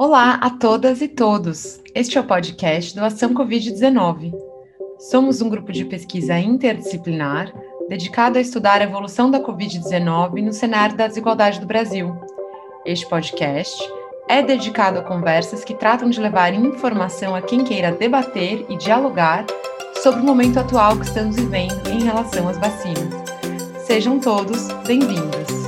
Olá a todas e todos. Este é o podcast do Ação Covid-19. Somos um grupo de pesquisa interdisciplinar dedicado a estudar a evolução da Covid-19 no cenário da desigualdade do Brasil. Este podcast é dedicado a conversas que tratam de levar informação a quem queira debater e dialogar sobre o momento atual que estamos vivendo em relação às vacinas. Sejam todos bem-vindos.